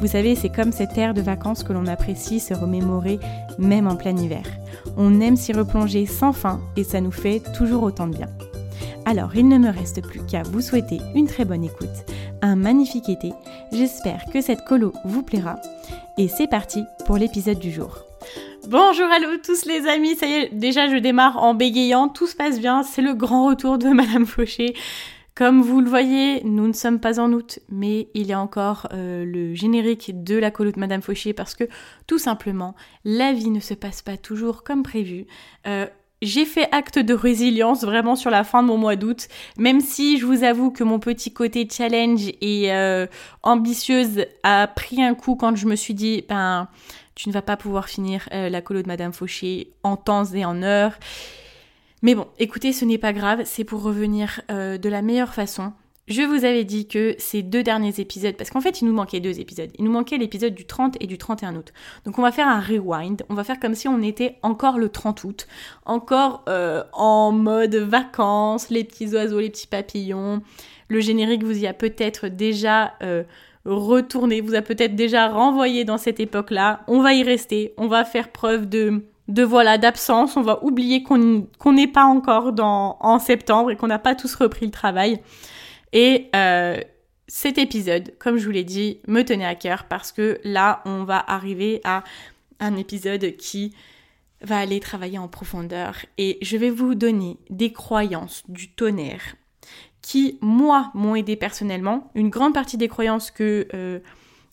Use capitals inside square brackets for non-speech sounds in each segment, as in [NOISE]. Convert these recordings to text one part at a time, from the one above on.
Vous savez, c'est comme cette ère de vacances que l'on apprécie se remémorer même en plein hiver. On aime s'y replonger sans fin et ça nous fait toujours autant de bien. Alors, il ne me reste plus qu'à vous souhaiter une très bonne écoute, un magnifique été. J'espère que cette colo vous plaira. Et c'est parti pour l'épisode du jour. Bonjour à tous les amis, ça y est, déjà je démarre en bégayant, tout se passe bien, c'est le grand retour de [LAUGHS] Madame Fauché. Comme vous le voyez, nous ne sommes pas en août, mais il y a encore euh, le générique de la colo de Madame Fauchier parce que tout simplement, la vie ne se passe pas toujours comme prévu. Euh, j'ai fait acte de résilience vraiment sur la fin de mon mois d'août, même si je vous avoue que mon petit côté challenge et euh, ambitieuse a pris un coup quand je me suis dit, ben, tu ne vas pas pouvoir finir la colo de Madame Fauché en temps et en heure. Mais bon, écoutez, ce n'est pas grave, c'est pour revenir euh, de la meilleure façon. Je vous avais dit que ces deux derniers épisodes, parce qu'en fait il nous manquait deux épisodes, il nous manquait l'épisode du 30 et du 31 août. Donc on va faire un rewind, on va faire comme si on était encore le 30 août, encore euh, en mode vacances, les petits oiseaux, les petits papillons. Le générique vous y a peut-être déjà euh, retourné, vous a peut-être déjà renvoyé dans cette époque-là. On va y rester, on va faire preuve de de voilà d'absence. On va oublier qu'on n'est pas encore dans, en septembre et qu'on n'a pas tous repris le travail. Et euh, cet épisode, comme je vous l'ai dit, me tenait à cœur parce que là, on va arriver à un épisode qui va aller travailler en profondeur et je vais vous donner des croyances du tonnerre qui, moi, m'ont aidé personnellement. Une grande partie des croyances que, euh,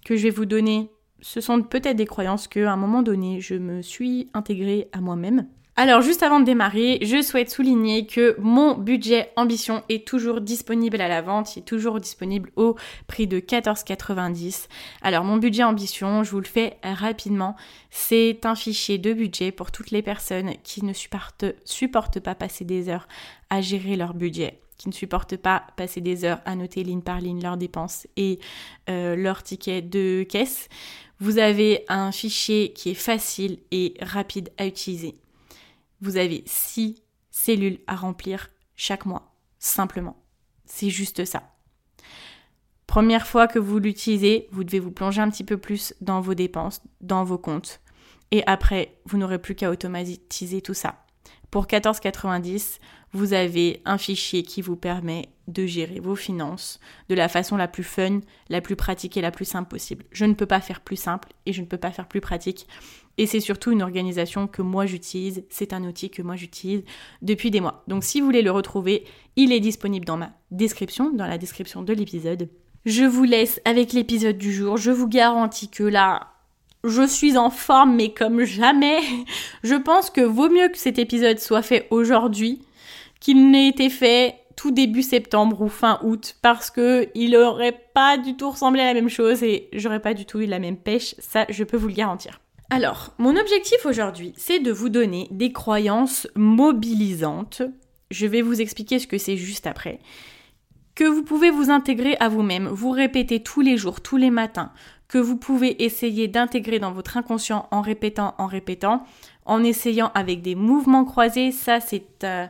que je vais vous donner ce sont peut-être des croyances que, à un moment donné, je me suis intégrée à moi-même. Alors juste avant de démarrer, je souhaite souligner que mon budget ambition est toujours disponible à la vente, il est toujours disponible au prix de 14,90. Alors mon budget ambition, je vous le fais rapidement, c'est un fichier de budget pour toutes les personnes qui ne supportent, supportent pas passer des heures à gérer leur budget qui ne supportent pas passer des heures à noter ligne par ligne leurs dépenses et euh, leurs tickets de caisse. Vous avez un fichier qui est facile et rapide à utiliser. Vous avez six cellules à remplir chaque mois, simplement. C'est juste ça. Première fois que vous l'utilisez, vous devez vous plonger un petit peu plus dans vos dépenses, dans vos comptes. Et après, vous n'aurez plus qu'à automatiser tout ça. Pour 14,90, vous avez un fichier qui vous permet de gérer vos finances de la façon la plus fun, la plus pratique et la plus simple possible. Je ne peux pas faire plus simple et je ne peux pas faire plus pratique. Et c'est surtout une organisation que moi j'utilise, c'est un outil que moi j'utilise depuis des mois. Donc si vous voulez le retrouver, il est disponible dans ma description, dans la description de l'épisode. Je vous laisse avec l'épisode du jour. Je vous garantis que là, je suis en forme, mais comme jamais. Je pense que vaut mieux que cet épisode soit fait aujourd'hui qu'il n'ait été fait tout début septembre ou fin août parce que il aurait pas du tout ressemblé à la même chose et j'aurais pas du tout eu la même pêche, ça je peux vous le garantir. Alors, mon objectif aujourd'hui, c'est de vous donner des croyances mobilisantes. Je vais vous expliquer ce que c'est juste après. Que vous pouvez vous intégrer à vous-même, vous répéter tous les jours, tous les matins, que vous pouvez essayer d'intégrer dans votre inconscient en répétant, en répétant, en essayant avec des mouvements croisés. Ça, c'est euh,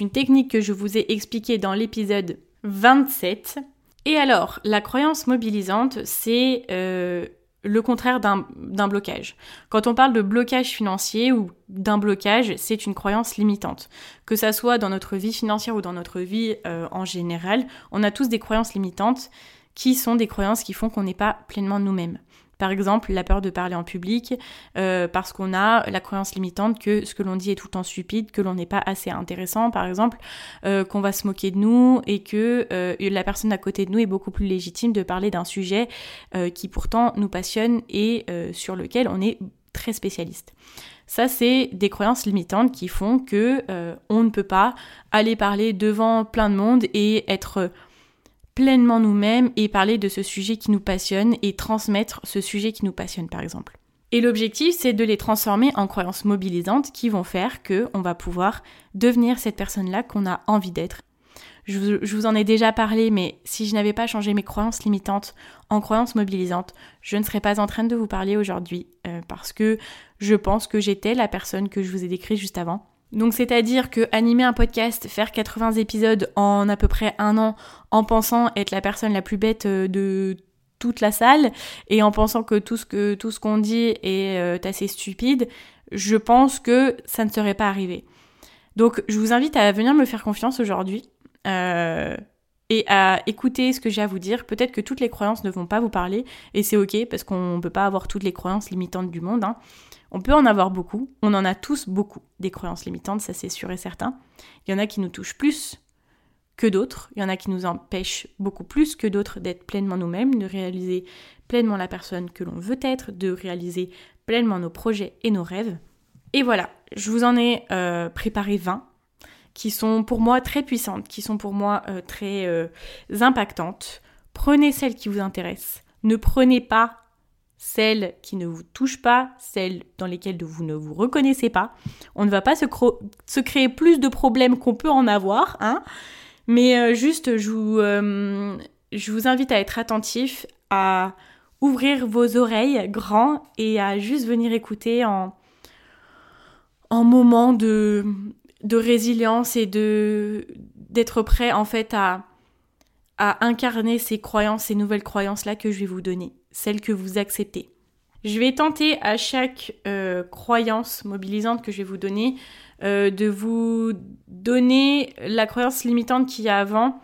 une technique que je vous ai expliquée dans l'épisode 27. Et alors, la croyance mobilisante, c'est euh, le contraire d'un blocage. Quand on parle de blocage financier ou d'un blocage, c'est une croyance limitante. Que ça soit dans notre vie financière ou dans notre vie euh, en général, on a tous des croyances limitantes qui sont des croyances qui font qu'on n'est pas pleinement nous-mêmes. Par exemple, la peur de parler en public, euh, parce qu'on a la croyance limitante que ce que l'on dit est tout le temps stupide, que l'on n'est pas assez intéressant, par exemple, euh, qu'on va se moquer de nous et que euh, la personne à côté de nous est beaucoup plus légitime de parler d'un sujet qui pourtant nous passionne et sur lequel on est très spécialiste. Ça, c'est des croyances limitantes qui font que on ne peut pas aller parler devant plein de monde et être pleinement nous-mêmes et parler de ce sujet qui nous passionne et transmettre ce sujet qui nous passionne par exemple. Et l'objectif, c'est de les transformer en croyances mobilisantes qui vont faire que on va pouvoir devenir cette personne-là qu'on a envie d'être. Je vous, en ai déjà parlé, mais si je n'avais pas changé mes croyances limitantes en croyances mobilisantes, je ne serais pas en train de vous parler aujourd'hui euh, parce que je pense que j'étais la personne que je vous ai décrite juste avant. Donc c'est-à-dire que animer un podcast, faire 80 épisodes en à peu près un an, en pensant être la personne la plus bête euh, de toute la salle et en pensant que tout ce que tout ce qu'on dit est euh, assez stupide, je pense que ça ne serait pas arrivé. Donc je vous invite à venir me faire confiance aujourd'hui euh, et à écouter ce que j'ai à vous dire. Peut-être que toutes les croyances ne vont pas vous parler et c'est ok parce qu'on ne peut pas avoir toutes les croyances limitantes du monde. Hein. On peut en avoir beaucoup, on en a tous beaucoup, des croyances limitantes, ça c'est sûr et certain. Il y en a qui nous touchent plus que d'autres, il y en a qui nous empêchent beaucoup plus que d'autres d'être pleinement nous-mêmes, de réaliser pleinement la personne que l'on veut être, de réaliser pleinement nos projets et nos rêves. Et voilà, je vous en ai euh, préparé 20 qui sont pour moi très puissantes, qui sont pour moi euh, très euh, impactantes. Prenez celles qui vous intéressent. Ne prenez pas celles qui ne vous touchent pas, celles dans lesquelles vous ne vous reconnaissez pas. On ne va pas se, créer plus de problèmes qu'on peut en avoir, hein. Mais euh, juste, je vous, je vous invite à être attentif, à ouvrir vos oreilles grands et à juste venir écouter en, en moment de, de résilience et de d'être prêt en fait à, incarner ces croyances, ces nouvelles croyances là que je vais vous donner celle que vous acceptez. Je vais tenter à chaque euh, croyance mobilisante que je vais vous donner euh, de vous donner la croyance limitante qu'il y a avant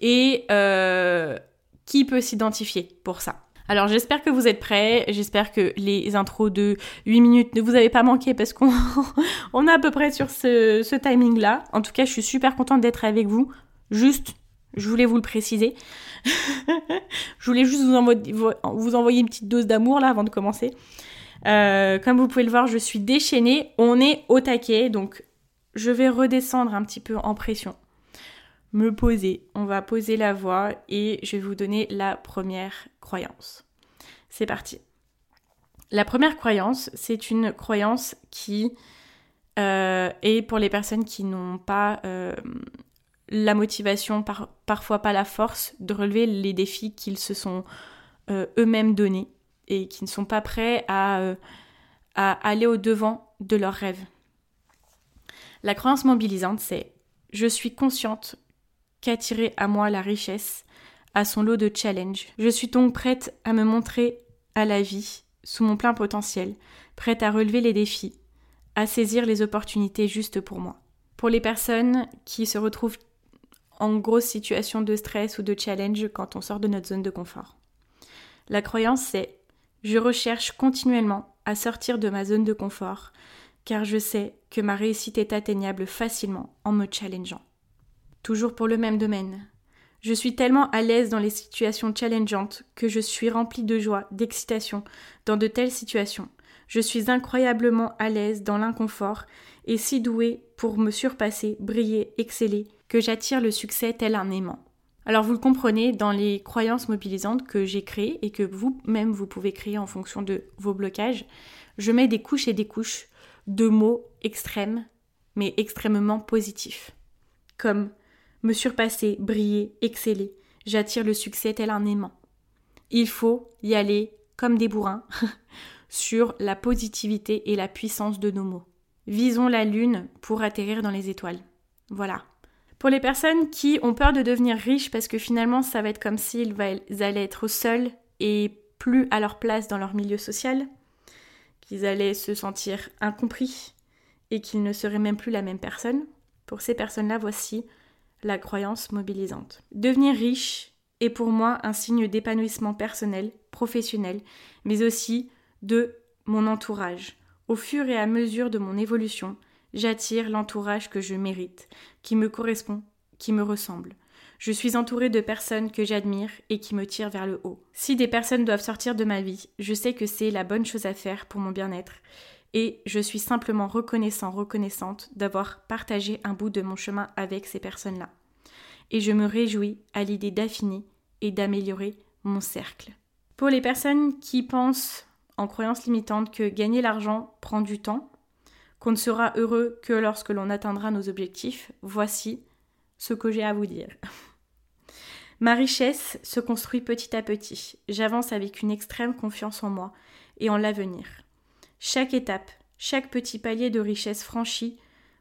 et euh, qui peut s'identifier pour ça. Alors j'espère que vous êtes prêts, j'espère que les intros de 8 minutes ne vous avez pas manqué parce qu'on [LAUGHS] on est à peu près sur ce, ce timing là. En tout cas je suis super contente d'être avec vous. Juste je voulais vous le préciser. [LAUGHS] je voulais juste vous, envoyer, une petite dose d'amour là avant de commencer. Euh, comme vous pouvez le voir, je suis déchaînée. On est au taquet, donc je vais redescendre un petit peu en pression. Me poser. On va poser la voix et je vais vous donner la première croyance. C'est parti. La première croyance, c'est une croyance qui euh, est pour les personnes qui n'ont pas euh, la motivation, parfois pas la force de relever les défis qu'ils se sont euh, eux-mêmes donnés et qui ne sont pas prêts à, à aller au-devant de leurs rêves. La croyance mobilisante, c'est je suis consciente qu'attirer à moi la richesse a son lot de challenges. Je suis donc prête à me montrer à la vie sous mon plein potentiel, prête à relever les défis, à saisir les opportunités justes pour moi. Pour les personnes qui se retrouvent en grosse situation de stress ou de challenge quand on sort de notre zone de confort. La croyance c'est je recherche continuellement à sortir de ma zone de confort car je sais que ma réussite est atteignable facilement en me challengeant. Toujours pour le même domaine. Je suis tellement à l'aise dans les situations challengeantes que je suis remplie de joie, d'excitation dans de telles situations. Je suis incroyablement à l'aise dans l'inconfort et si douée pour me surpasser, briller, exceller, que j'attire le succès tel un aimant. Alors vous le comprenez, dans les croyances mobilisantes que j'ai créées et que vous-même vous pouvez créer en fonction de vos blocages, je mets des couches et des couches de mots extrêmes, mais extrêmement positifs. Comme me surpasser, briller, exceller, j'attire le succès tel un aimant. Il faut y aller comme des bourrins [LAUGHS] sur la positivité et la puissance de nos mots. Visons la lune pour atterrir dans les étoiles. Voilà. Pour les personnes qui ont peur de devenir riches parce que finalement ça va être comme s'ils allaient être seuls et plus à leur place dans leur milieu social, qu'ils allaient se sentir incompris et qu'ils ne seraient même plus la même personne, pour ces personnes-là, voici la croyance mobilisante. Devenir riche est pour moi un signe d'épanouissement personnel, professionnel, mais aussi de mon entourage. Au fur et à mesure de mon évolution, j'attire l'entourage que je mérite, qui me correspond, qui me ressemble. Je suis entourée de personnes que j'admire et qui me tirent vers le haut. Si des personnes doivent sortir de ma vie, je sais que c'est la bonne chose à faire pour mon bien-être. Et je suis simplement reconnaissant, reconnaissante d'avoir partagé un bout de mon chemin avec ces personnes-là. Et je me réjouis à l'idée d'affiner et d'améliorer mon cercle. Pour les personnes qui pensent en croyance limitante que gagner l'argent prend du temps, qu'on ne sera heureux que lorsque l'on atteindra nos objectifs, voici ce que j'ai à vous dire. [LAUGHS] Ma richesse se construit petit à petit. J'avance avec une extrême confiance en moi et en l'avenir. Chaque étape, chaque petit palier de richesse franchi,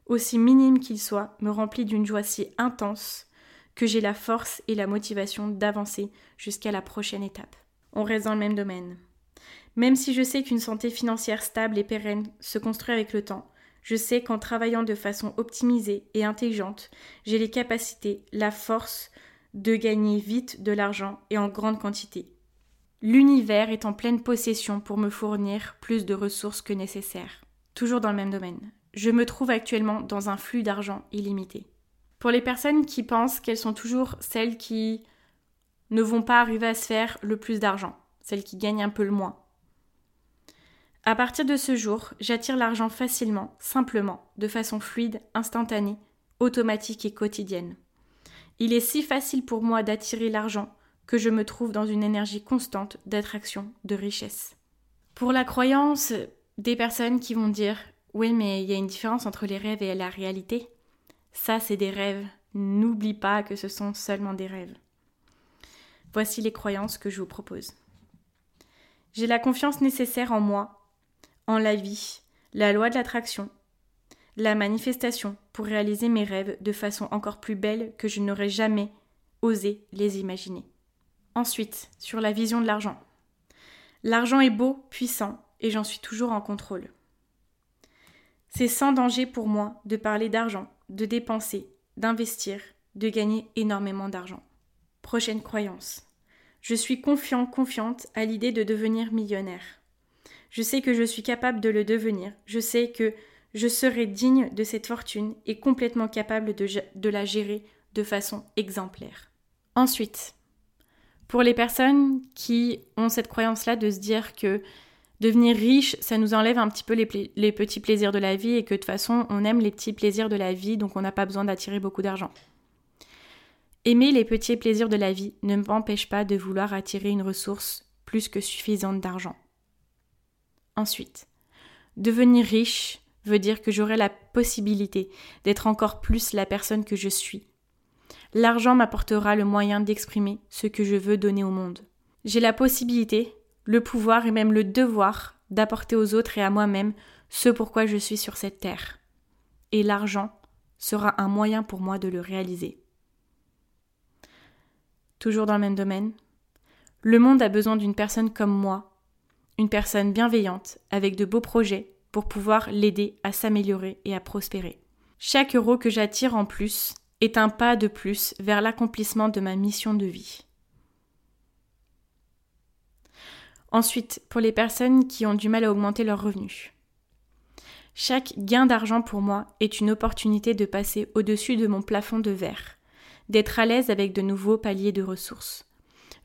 aussi minime qu'il soit, me remplit d'une joie si intense que j'ai la force et la motivation d'avancer jusqu'à la prochaine étape. On reste dans le même domaine. Même si je sais qu'une santé financière stable et pérenne se construit avec le temps, je sais qu'en travaillant de façon optimisée et intelligente, j'ai les capacités, la force de gagner vite de l'argent et en grande quantité. L'univers est en pleine possession pour me fournir plus de ressources que nécessaire. Toujours dans le même domaine. Je me trouve actuellement dans un flux d'argent illimité. Pour les personnes qui pensent qu'elles sont toujours celles qui ne vont pas arriver à se faire le plus d'argent, celles qui gagnent un peu le moins. À partir de ce jour, j'attire l'argent facilement, simplement, de façon fluide, instantanée, automatique et quotidienne. Il est si facile pour moi d'attirer l'argent que je me trouve dans une énergie constante d'attraction, de richesse. Pour la croyance des personnes qui vont dire Oui, mais il y a une différence entre les rêves et la réalité. Ça, c'est des rêves. N'oublie pas que ce sont seulement des rêves. Voici les croyances que je vous propose. J'ai la confiance nécessaire en moi, en la vie, la loi de l'attraction, la manifestation pour réaliser mes rêves de façon encore plus belle que je n'aurais jamais osé les imaginer. Ensuite, sur la vision de l'argent. L'argent est beau, puissant, et j'en suis toujours en contrôle. C'est sans danger pour moi de parler d'argent, de dépenser, d'investir, de gagner énormément d'argent. Prochaine croyance. Je suis confiant, confiante à l'idée de devenir millionnaire. Je sais que je suis capable de le devenir. Je sais que je serai digne de cette fortune et complètement capable de, de la gérer de façon exemplaire. Ensuite, pour les personnes qui ont cette croyance-là de se dire que devenir riche, ça nous enlève un petit peu les, petits plaisirs de la vie et que de toute façon, on aime les petits plaisirs de la vie, donc on n'a pas besoin d'attirer beaucoup d'argent. Aimer les petits plaisirs de la vie ne m'empêche pas de vouloir attirer une ressource plus que suffisante d'argent. Ensuite, devenir riche veut dire que j'aurai la possibilité d'être encore plus la personne que je suis. L'argent m'apportera le moyen d'exprimer ce que je veux donner au monde. J'ai la possibilité, le pouvoir et même le devoir d'apporter aux autres et à moi-même ce pourquoi je suis sur cette terre. Et l'argent sera un moyen pour moi de le réaliser. Toujours dans le même domaine. Le monde a besoin d'une personne comme moi, une personne bienveillante, avec de beaux projets, pour pouvoir l'aider à s'améliorer et à prospérer. Chaque euro que j'attire en plus est un pas de plus vers l'accomplissement de ma mission de vie. Ensuite, pour les personnes qui ont du mal à augmenter leurs revenus. Chaque gain d'argent pour moi est une opportunité de passer au-dessus de mon plafond de verre, d'être à l'aise avec de nouveaux paliers de ressources.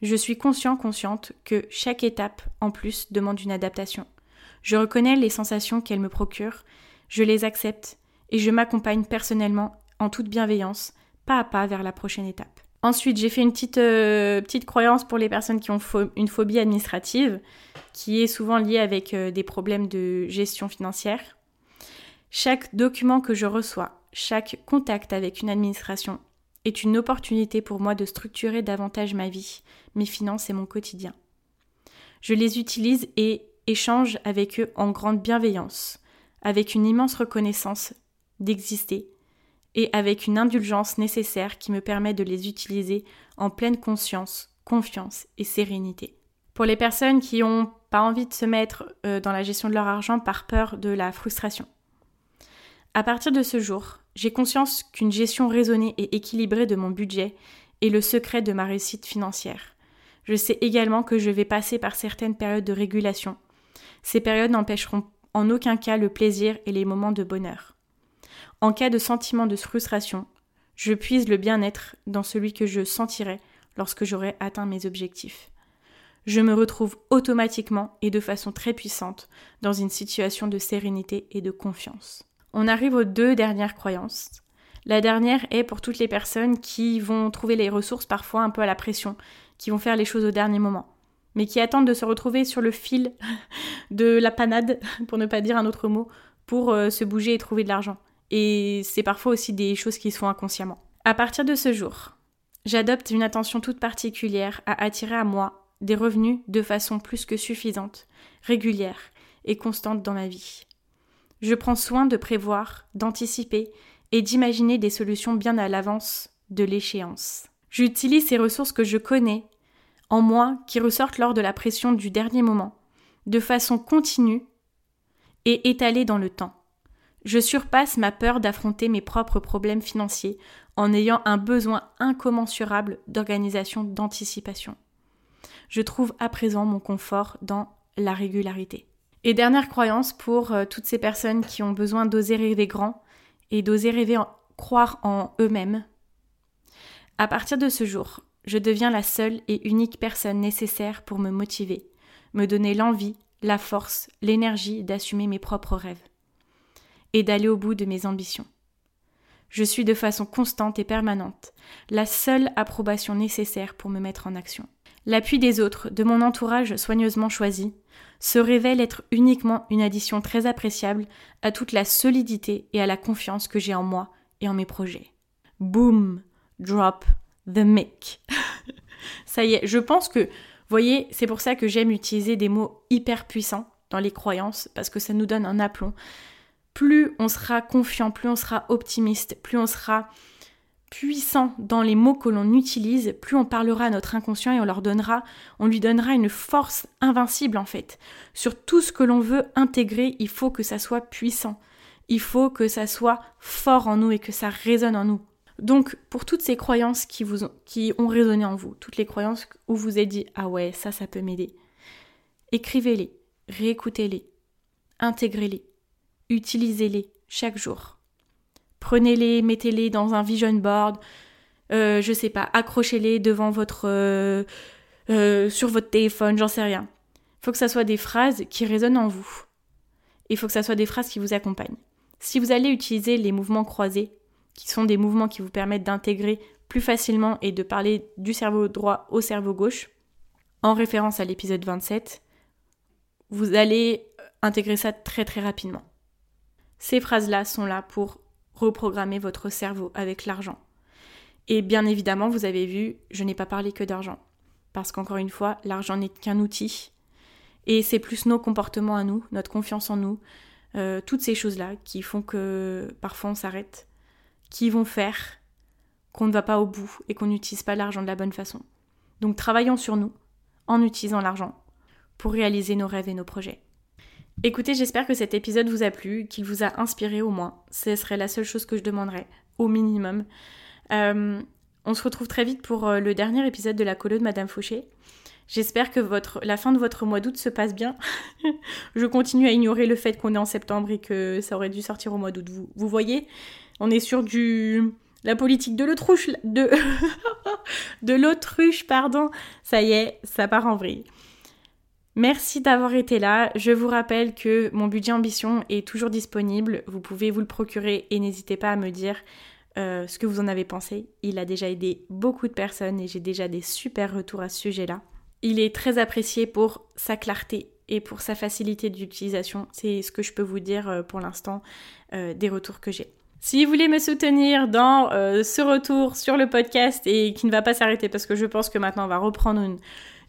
Je suis conscient, consciente que chaque étape en plus demande une adaptation. Je reconnais les sensations qu'elles me procurent, je les accepte et je m'accompagne personnellement en toute bienveillance, pas à pas vers la prochaine étape. Ensuite, j'ai fait une petite, euh, petite croyance pour les personnes qui ont une phobie administrative, qui est souvent liée avec euh, des problèmes de gestion financière. Chaque document que je reçois, chaque contact avec une administration est une opportunité pour moi de structurer davantage ma vie, mes finances et mon quotidien. Je les utilise et échange avec eux en grande bienveillance, avec une immense reconnaissance d'exister et avec une indulgence nécessaire qui me permet de les utiliser en pleine conscience, confiance et sérénité. Pour les personnes qui n'ont pas envie de se mettre euh, dans la gestion de leur argent par peur de la frustration. À partir de ce jour, j'ai conscience qu'une gestion raisonnée et équilibrée de mon budget est le secret de ma réussite financière. Je sais également que je vais passer par certaines périodes de régulation. Ces périodes n'empêcheront en aucun cas le plaisir et les moments de bonheur. En cas de sentiment de frustration, je puise le bien-être dans celui que je sentirai lorsque j'aurai atteint mes objectifs. Je me retrouve automatiquement et de façon très puissante dans une situation de sérénité et de confiance. On arrive aux deux dernières croyances. La dernière est pour toutes les personnes qui vont trouver les ressources parfois un peu à la pression, qui vont faire les choses au dernier moment, mais qui attendent de se retrouver sur le fil [LAUGHS] de la panade, [LAUGHS] pour ne pas dire un autre mot, pour euh, se bouger et trouver de l'argent. Et c'est parfois aussi des choses qui se font inconsciemment. À partir de ce jour, j'adopte une attention toute particulière à attirer à moi des revenus de façon plus que suffisante, régulière et constante dans ma vie. Je prends soin de prévoir, d'anticiper et d'imaginer des solutions bien à l'avance de l'échéance. J'utilise ces ressources que je connais en moi qui ressortent lors de la pression du dernier moment, de façon continue et étalée dans le temps. Je surpasse ma peur d'affronter mes propres problèmes financiers en ayant un besoin incommensurable d'organisation, d'anticipation. Je trouve à présent mon confort dans la régularité. Et dernière croyance pour euh, toutes ces personnes qui ont besoin d'oser rêver grand et d'oser rêver croire en eux-mêmes. À partir de ce jour, je deviens la seule et unique personne nécessaire pour me motiver, me donner l'envie, la force, l'énergie d'assumer mes propres rêves et d'aller au bout de mes ambitions. Je suis de façon constante et permanente la seule approbation nécessaire pour me mettre en action. L'appui des autres, de mon entourage soigneusement choisi, se révèle être uniquement une addition très appréciable à toute la solidité et à la confiance que j'ai en moi et en mes projets. Boom, drop the mic. [LAUGHS] ça y est, je pense que, voyez, c'est pour ça que j'aime utiliser des mots hyper puissants dans les croyances, parce que ça nous donne un aplomb plus on sera confiant, plus on sera optimiste, plus on sera puissant dans les mots que l'on utilise, plus on parlera à notre inconscient et on leur donnera, on lui donnera une force invincible en fait. Sur tout ce que l'on veut intégrer, il faut que ça soit puissant. Il faut que ça soit fort en nous et que ça résonne en nous. Donc, pour toutes ces croyances qui, ont, qui ont résonné en vous, toutes les croyances où vous avez dit Ah ouais, ça, ça peut m'aider, écrivez-les, réécoutez-les, intégrez-les utilisez-les chaque jour. Prenez-les, mettez-les dans un vision board, euh, je sais pas, accrochez-les devant votre euh, euh, sur votre téléphone, j'en sais rien. Il faut que ça soit des phrases qui résonnent en vous. Il faut que ça soit des phrases qui vous accompagnent. Si vous allez utiliser les mouvements croisés, qui sont des mouvements qui vous permettent d'intégrer plus facilement et de parler du cerveau droit au cerveau gauche, en référence à l'épisode 27, vous allez intégrer ça très très rapidement. Ces phrases-là sont là pour reprogrammer votre cerveau avec l'argent. Et bien évidemment, vous avez vu, je n'ai pas parlé que d'argent. Parce qu'encore une fois, l'argent n'est qu'un outil. Et c'est plus nos comportements à nous, notre confiance en nous, euh, toutes ces choses-là qui font que parfois on s'arrête, qui vont faire qu'on ne va pas au bout et qu'on n'utilise pas l'argent de la bonne façon. Donc travaillons sur nous en utilisant l'argent pour réaliser nos rêves et nos projets. Écoutez, j'espère que cet épisode vous a plu, qu'il vous a inspiré au moins. Ce serait la seule chose que je demanderais, au minimum. Euh, on se retrouve très vite pour euh, le dernier épisode de la colo de Madame Fauché. J'espère que la fin de votre mois d'août se passe bien. [LAUGHS] je continue à ignorer le fait qu'on est en septembre et que ça aurait dû sortir au mois d'août. Vous, vous voyez, on est sur du la politique de l'autruche, de, [LAUGHS] de l'autruche, pardon. Ça y est, ça part en vrille. Merci d'avoir été là. Je vous rappelle que mon budget ambition est toujours disponible. Vous pouvez vous le procurer et n'hésitez pas à me dire euh, ce que vous en avez pensé. Il a déjà aidé beaucoup de personnes et j'ai déjà des super retours à ce sujet-là. Il est très apprécié pour sa clarté et pour sa facilité d'utilisation. C'est ce que je peux vous dire euh, pour l'instant euh, des retours que j'ai. Si vous voulez me soutenir dans ce retour sur le podcast et qui ne va pas s'arrêter parce que je pense que maintenant on va reprendre une,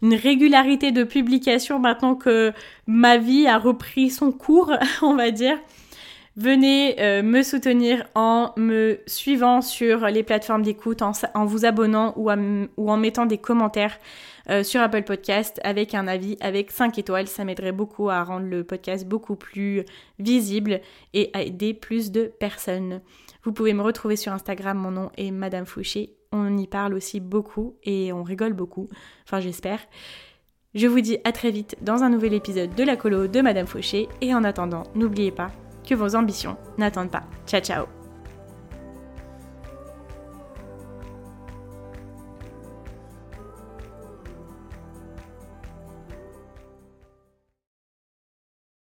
une régularité de publication maintenant que ma vie a repris son cours, [LAUGHS] on va dire. Venez euh, me soutenir en me suivant sur les plateformes d'écoute, en, vous abonnant ou, en mettant des commentaires euh, sur Apple Podcast avec un avis avec 5 étoiles. Ça m'aiderait beaucoup à rendre le podcast beaucoup plus visible et à aider plus de personnes. Vous pouvez me retrouver sur Instagram, mon nom est Madame Fouché on y parle aussi beaucoup et on rigole beaucoup. Enfin, j'espère. Je vous dis à très vite dans un nouvel épisode de la colo de Madame Fauché et en attendant, n'oubliez pas que vos ambitions n'attendent pas. Ciao ciao